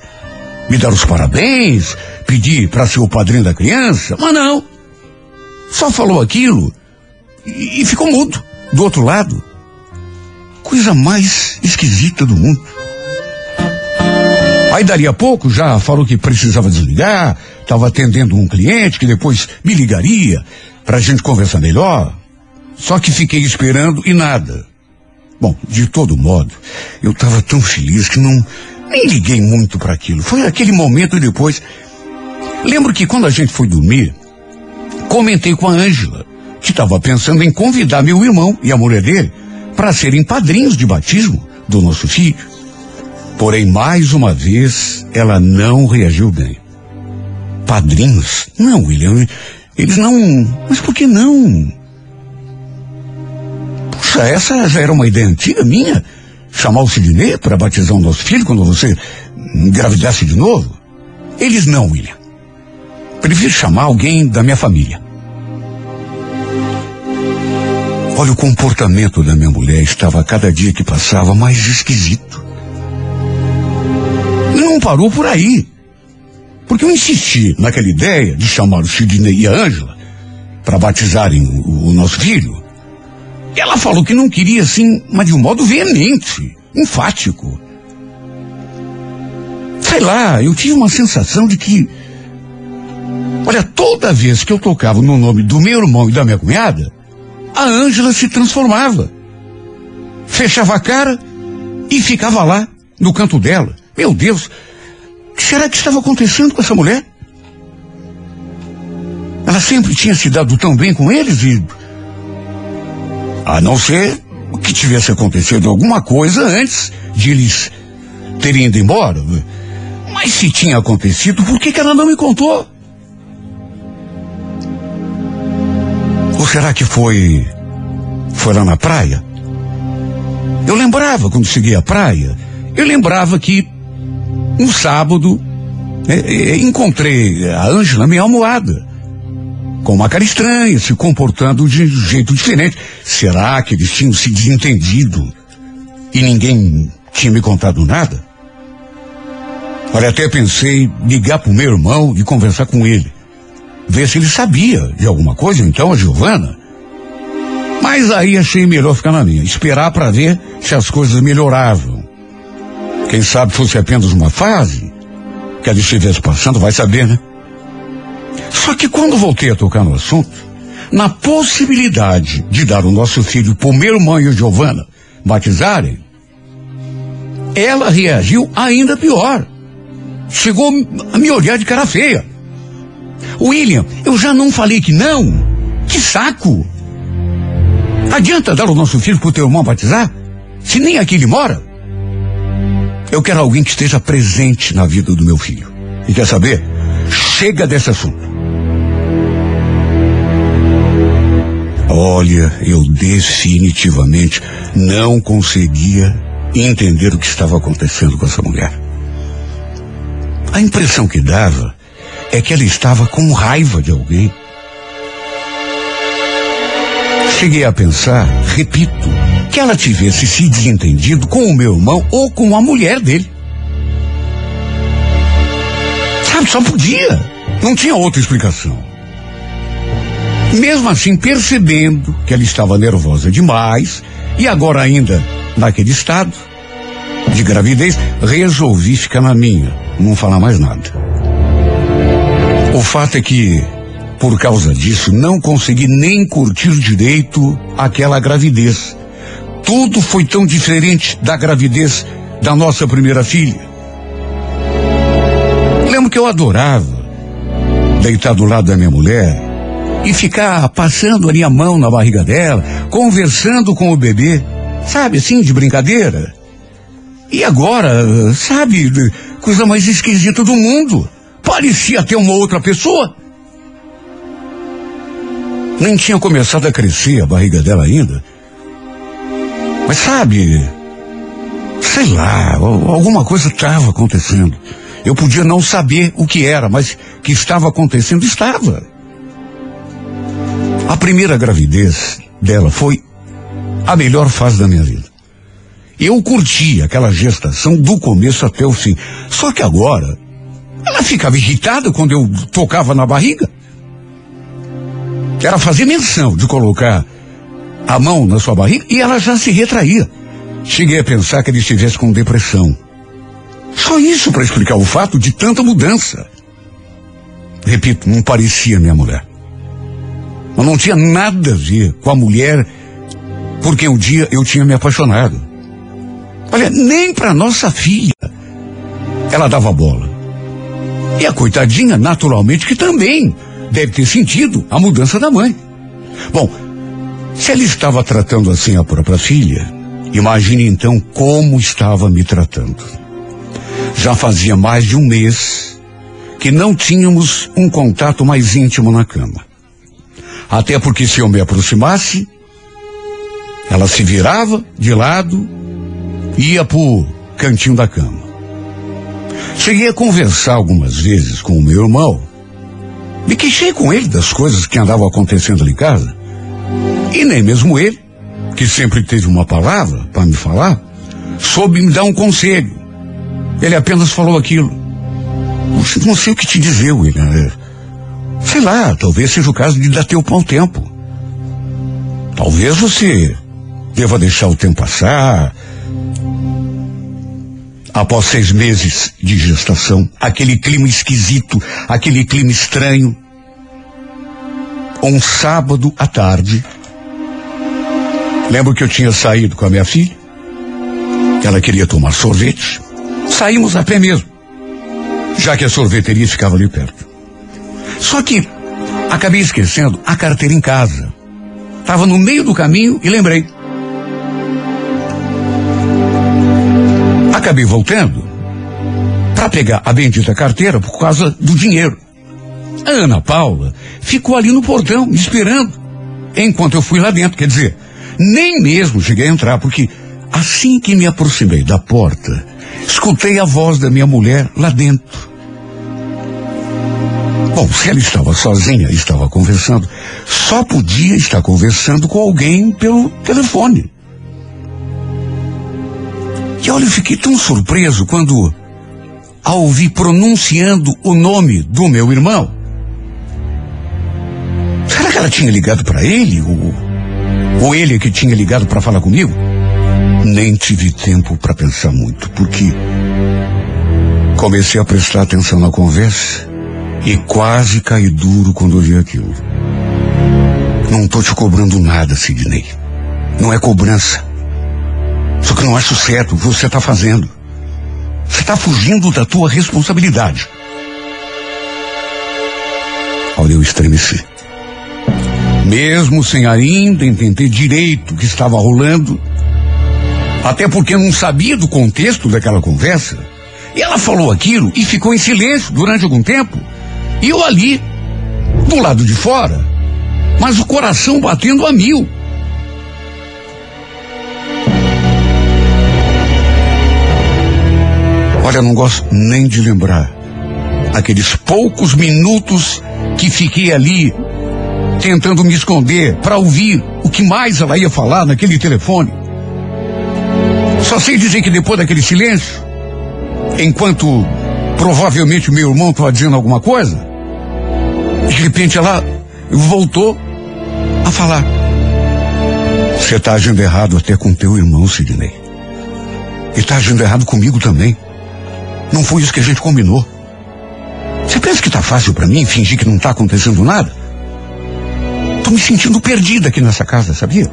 me dar os parabéns, pedir para ser o padrinho da criança, mas não. Só falou aquilo e, e ficou mudo, do outro lado. Coisa mais esquisita do mundo. Aí dali a pouco já falou que precisava desligar, estava atendendo um cliente que depois me ligaria para a gente conversar melhor. Só que fiquei esperando e nada. Bom, de todo modo, eu estava tão feliz que não nem liguei muito para aquilo. Foi aquele momento depois. Lembro que quando a gente foi dormir, comentei com a Ângela que estava pensando em convidar meu irmão e a mulher dele para serem padrinhos de batismo do nosso filho. Porém, mais uma vez, ela não reagiu bem. Padrinhos? Não, William. Eles não. Mas por que não? Puxa, essa já era uma ideia antiga minha. Chamar o Sidney para batizar o nosso filho quando você engravidasse de novo? Eles não, William. Prefiro chamar alguém da minha família. Olha, o comportamento da minha mulher estava a cada dia que passava mais esquisito. Não parou por aí. Porque eu insisti naquela ideia de chamar o Sidney e a Ângela para batizarem o, o nosso filho. E ela falou que não queria assim, mas de um modo veemente, enfático. Sei lá, eu tive uma sensação de que. Olha, toda vez que eu tocava no nome do meu irmão e da minha cunhada, a Ângela se transformava. Fechava a cara e ficava lá, no canto dela. Meu Deus, que será que estava acontecendo com essa mulher? Ela sempre tinha se dado tão bem com eles e. A não ser que tivesse acontecido alguma coisa antes de eles terem ido embora. Mas se tinha acontecido, por que, que ela não me contou? Ou será que foi. Foi lá na praia? Eu lembrava quando cheguei à praia, eu lembrava que um sábado é, é, encontrei a Ângela minha almohada. Com uma cara estranha, se comportando de jeito diferente. Será que eles tinham se desentendido e ninguém tinha me contado nada? Olha, até pensei ligar pro meu irmão e conversar com ele. Ver se ele sabia de alguma coisa, então, a Giovana. Mas aí achei melhor ficar na minha, esperar para ver se as coisas melhoravam. Quem sabe fosse apenas uma fase que ela estivesse passando, vai saber, né? Só que quando voltei a tocar no assunto, na possibilidade de dar o nosso filho pro meu irmão e a Giovana batizarem, ela reagiu ainda pior. Chegou a me olhar de cara feia. William, eu já não falei que não. Que saco! Adianta dar o nosso filho pro teu irmão batizar? Se nem aqui ele mora? Eu quero alguém que esteja presente na vida do meu filho. E quer saber? Chega desse assunto. Olha, eu definitivamente não conseguia entender o que estava acontecendo com essa mulher. A impressão que dava é que ela estava com raiva de alguém. Cheguei a pensar, repito, que ela tivesse se desentendido com o meu irmão ou com a mulher dele. Sabe, só podia. Não tinha outra explicação. Mesmo assim, percebendo que ela estava nervosa demais e agora ainda naquele estado de gravidez, resolvi ficar na minha, não falar mais nada. O fato é que, por causa disso, não consegui nem curtir direito aquela gravidez. Tudo foi tão diferente da gravidez da nossa primeira filha. Lembro que eu adorava deitar do lado da minha mulher e ficar passando a mão na barriga dela, conversando com o bebê, sabe, assim, de brincadeira. E agora, sabe, coisa mais esquisita do mundo. Parecia ter uma outra pessoa. Nem tinha começado a crescer a barriga dela ainda. Mas sabe, sei lá, alguma coisa estava acontecendo. Eu podia não saber o que era, mas que estava acontecendo, estava. A primeira gravidez dela foi a melhor fase da minha vida. Eu curti aquela gestação do começo até o fim. Só que agora, ela ficava irritada quando eu tocava na barriga. Ela fazia menção de colocar a mão na sua barriga e ela já se retraía. Cheguei a pensar que ele estivesse com depressão. Só isso para explicar o fato de tanta mudança. Repito, não parecia minha mulher. Mas não tinha nada a ver com a mulher por quem um dia eu tinha me apaixonado. Olha, nem para nossa filha ela dava bola. E a coitadinha, naturalmente, que também deve ter sentido a mudança da mãe. Bom, se ela estava tratando assim a própria filha, imagine então como estava me tratando. Já fazia mais de um mês que não tínhamos um contato mais íntimo na cama. Até porque se eu me aproximasse, ela se virava de lado e ia pro cantinho da cama. Cheguei a conversar algumas vezes com o meu irmão. Me queixei com ele das coisas que andavam acontecendo ali em casa. E nem mesmo ele, que sempre teve uma palavra para me falar, soube me dar um conselho. Ele apenas falou aquilo. Não sei o que te dizer, William. Sei lá, talvez seja o caso de dar teu pão tempo. Talvez você deva deixar o tempo passar. Após seis meses de gestação, aquele clima esquisito, aquele clima estranho. Um sábado à tarde, lembro que eu tinha saído com a minha filha. Ela queria tomar sorvete. saímos a pé mesmo, já que a sorveteria ficava ali perto. Só que acabei esquecendo a carteira em casa. Estava no meio do caminho e lembrei. Acabei voltando para pegar a bendita carteira por causa do dinheiro. A Ana Paula ficou ali no portão esperando enquanto eu fui lá dentro. Quer dizer, nem mesmo cheguei a entrar, porque assim que me aproximei da porta, escutei a voz da minha mulher lá dentro. Bom, se ela estava sozinha estava conversando, só podia estar conversando com alguém pelo telefone. E olha, eu fiquei tão surpreso quando, ao ouvir pronunciando o nome do meu irmão, será que ela tinha ligado para ele? Ou, ou ele que tinha ligado para falar comigo? Nem tive tempo para pensar muito, porque comecei a prestar atenção na conversa e quase caí duro quando ouvi aquilo. Não tô te cobrando nada, Sidney. Não é cobrança. Só que não acho certo o que você está fazendo. Você está fugindo da tua responsabilidade. Olha, eu estremeci. Mesmo sem ainda entender direito o que estava rolando, até porque não sabia do contexto daquela conversa, ela falou aquilo e ficou em silêncio durante algum tempo. E eu ali, do lado de fora, mas o coração batendo a mil. Olha, não gosto nem de lembrar aqueles poucos minutos que fiquei ali tentando me esconder para ouvir o que mais ela ia falar naquele telefone. Só sei dizer que depois daquele silêncio, enquanto provavelmente meu irmão estava dizendo alguma coisa, de repente ela voltou a falar. Você está agindo errado até com teu irmão, Sidney. E está agindo errado comigo também. Não foi isso que a gente combinou. Você pensa que tá fácil para mim fingir que não tá acontecendo nada? Tô me sentindo perdida aqui nessa casa, sabia?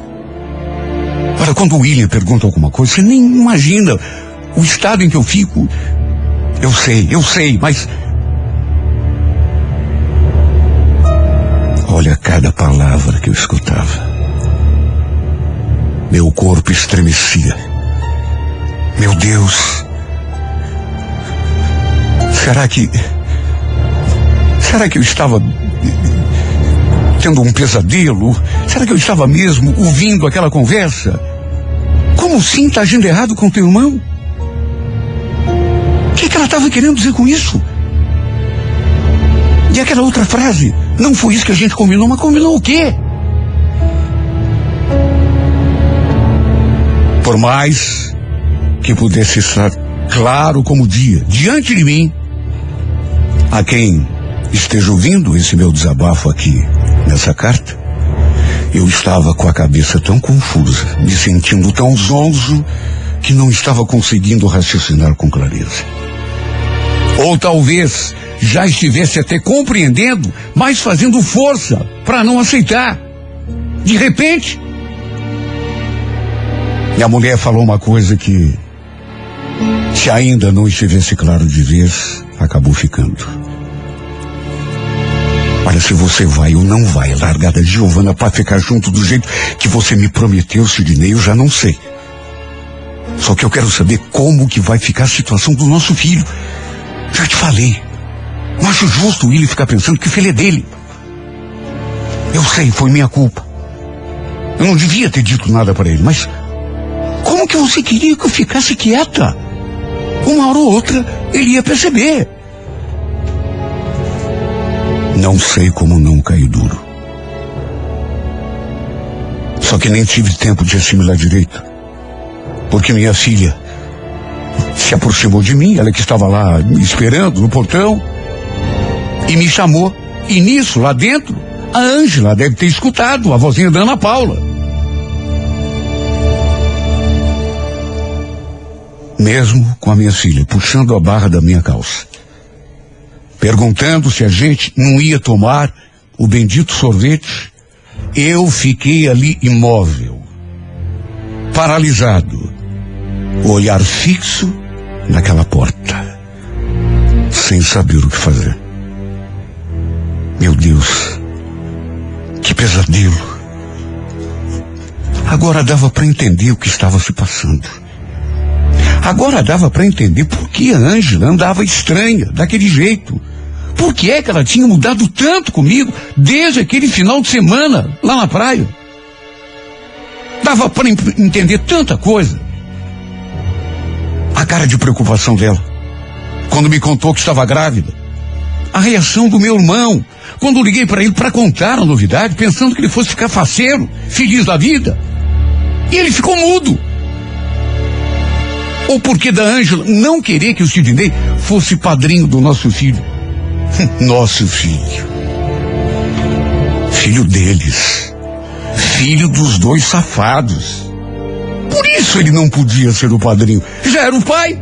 Olha, quando o William pergunta alguma coisa, você nem imagina o estado em que eu fico. Eu sei, eu sei, mas Olha cada palavra que eu escutava. Meu corpo estremecia. Meu Deus. Será que. Será que eu estava tendo um pesadelo? Será que eu estava mesmo ouvindo aquela conversa? Como sim está agindo errado com teu irmão? O que, que ela estava querendo dizer com isso? E aquela outra frase? Não foi isso que a gente combinou, mas combinou o quê? Por mais que pudesse estar claro como dia diante de mim, a quem esteja ouvindo esse meu desabafo aqui nessa carta, eu estava com a cabeça tão confusa, me sentindo tão zonzo, que não estava conseguindo raciocinar com clareza. Ou talvez já estivesse até compreendendo, mas fazendo força para não aceitar. De repente, minha mulher falou uma coisa que, se ainda não estivesse claro de vez, acabou ficando. Se você vai ou não vai largar da Giovana para ficar junto do jeito que você me prometeu, Sidney, eu já não sei. Só que eu quero saber como que vai ficar a situação do nosso filho. Já te falei. Não acho justo Willi ficar pensando que o filho é dele. Eu sei, foi minha culpa. Eu não devia ter dito nada para ele, mas como que você queria que eu ficasse quieta? Uma hora ou outra ele ia perceber. Não sei como não caí duro. Só que nem tive tempo de assimilar direito. Porque minha filha se aproximou de mim, ela que estava lá me esperando no portão e me chamou. E nisso, lá dentro, a Ângela deve ter escutado a vozinha da Ana Paula. Mesmo com a minha filha puxando a barra da minha calça, perguntando se a gente não ia tomar o bendito sorvete, eu fiquei ali imóvel, paralisado, olhar fixo naquela porta, sem saber o que fazer. Meu Deus, que pesadelo. Agora dava para entender o que estava se passando. Agora dava para entender por que a Ângela andava estranha, daquele jeito. Por que é que ela tinha mudado tanto comigo desde aquele final de semana lá na praia? Dava para entender tanta coisa. A cara de preocupação dela. Quando me contou que estava grávida. A reação do meu irmão. Quando liguei para ele para contar a novidade, pensando que ele fosse ficar faceiro, feliz da vida. E ele ficou mudo. Ou porque da Ângela não querer que o Sidney fosse padrinho do nosso filho. Nosso filho. Filho deles. Filho dos dois safados. Por isso ele não podia ser o padrinho. Já era o pai.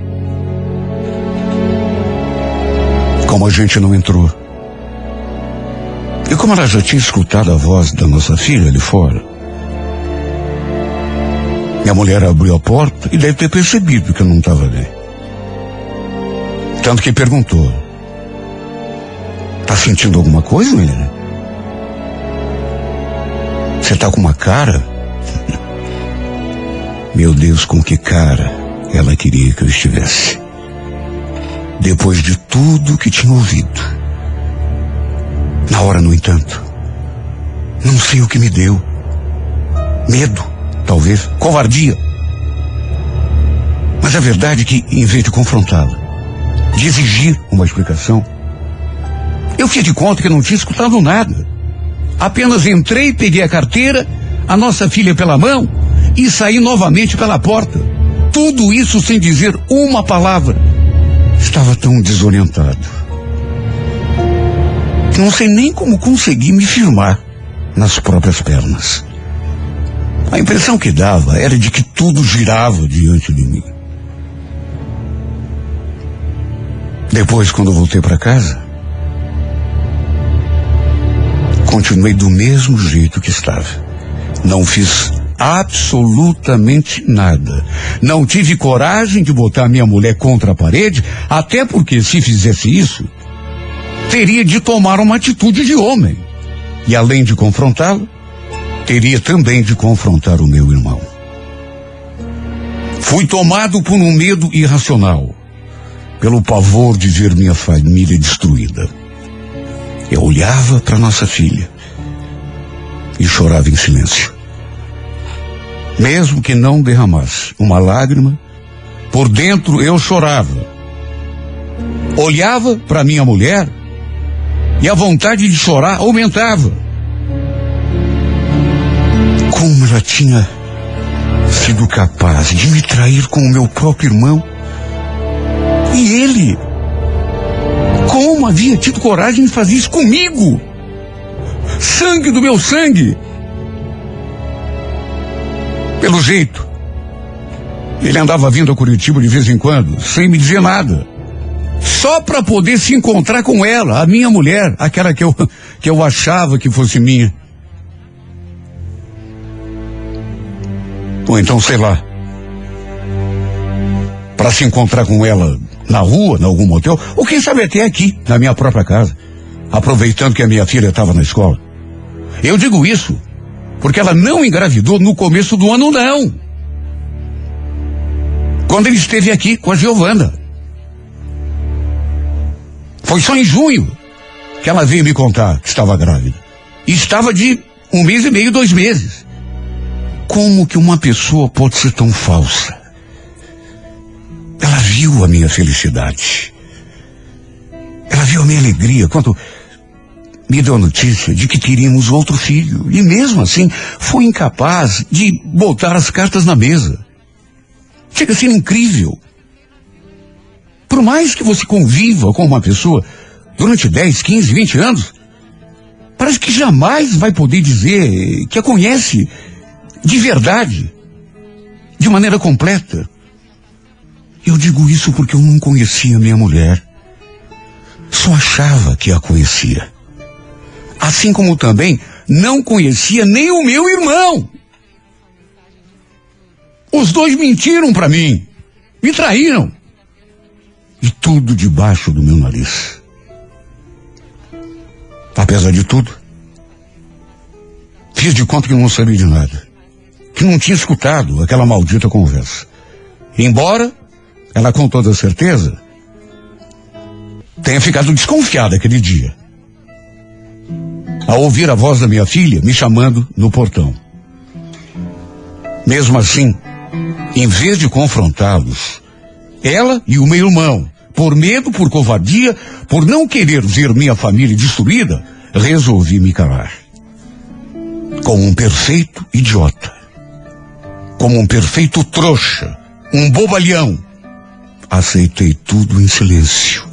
Como a gente não entrou. E como ela já tinha escutado a voz da nossa filha ali fora, minha mulher abriu a porta e deve ter percebido que eu não estava ali. Tanto que perguntou: Tá sentindo alguma coisa, menina? Você tá com uma cara? Meu Deus, com que cara ela queria que eu estivesse. Depois de tudo que tinha ouvido. Na hora, no entanto, não sei o que me deu. Medo, talvez, covardia. Mas a verdade é que, em vez de confrontá-la, de exigir uma explicação, eu fiz de conta que não tinha escutado nada. Apenas entrei, peguei a carteira, a nossa filha pela mão e saí novamente pela porta. Tudo isso sem dizer uma palavra. Estava tão desorientado. Não sei nem como consegui me firmar nas próprias pernas. A impressão que dava era de que tudo girava diante de mim. Depois, quando voltei para casa, continuei do mesmo jeito que estava. Não fiz absolutamente nada. Não tive coragem de botar minha mulher contra a parede, até porque se fizesse isso, teria de tomar uma atitude de homem. E além de confrontá-lo, teria também de confrontar o meu irmão. Fui tomado por um medo irracional, pelo pavor de ver minha família destruída. Eu olhava para nossa filha e chorava em silêncio. Mesmo que não derramasse uma lágrima, por dentro eu chorava. Olhava para minha mulher e a vontade de chorar aumentava. Como ela tinha sido capaz de me trair com o meu próprio irmão? E ele como havia tido coragem de fazer isso comigo? Sangue do meu sangue! Pelo jeito, ele andava vindo a Curitiba de vez em quando, sem me dizer nada. Só para poder se encontrar com ela, a minha mulher, aquela que eu, que eu achava que fosse minha. Ou então, sei lá, para se encontrar com ela na rua, em algum motel, ou quem sabe até aqui, na minha própria casa, aproveitando que a minha filha estava na escola. Eu digo isso porque ela não engravidou no começo do ano, não. Quando ele esteve aqui com a Giovana. Foi só em junho que ela veio me contar que estava grávida. E estava de um mês e meio, dois meses. Como que uma pessoa pode ser tão falsa? Ela viu a minha felicidade. Ela viu a minha alegria quando me deu a notícia de que teríamos outro filho. E mesmo assim, foi incapaz de botar as cartas na mesa. Chega a ser incrível. Por mais que você conviva com uma pessoa durante 10, 15, 20 anos, parece que jamais vai poder dizer que a conhece de verdade, de maneira completa. Eu digo isso porque eu não conhecia minha mulher. Só achava que a conhecia. Assim como também não conhecia nem o meu irmão. Os dois mentiram para mim. Me traíram. e tudo debaixo do meu nariz. Apesar de tudo, fiz de conta que não sabia de nada, que não tinha escutado aquela maldita conversa. Embora ela, com toda certeza, tenha ficado desconfiada aquele dia. Ao ouvir a voz da minha filha me chamando no portão. Mesmo assim, em vez de confrontá-los, ela e o meu irmão, por medo, por covardia, por não querer ver minha família destruída, resolvi me calar. Como um perfeito idiota. Como um perfeito trouxa. Um bobalhão. Aceitei tudo em silêncio.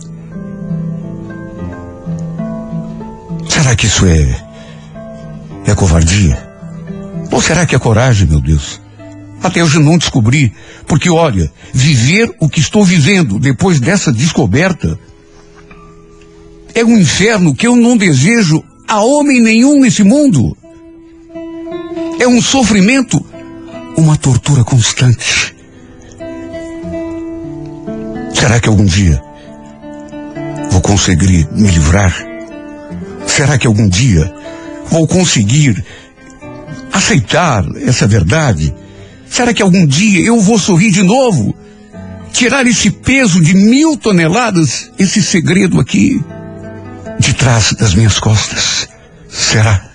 Será que isso é. é covardia? Ou será que é coragem, meu Deus? Até hoje não descobri. Porque, olha, viver o que estou vivendo depois dessa descoberta é um inferno que eu não desejo a homem nenhum nesse mundo. É um sofrimento, uma tortura constante. Será que algum dia vou conseguir me livrar? Será que algum dia vou conseguir aceitar essa verdade? Será que algum dia eu vou sorrir de novo? Tirar esse peso de mil toneladas, esse segredo aqui, de trás das minhas costas? Será?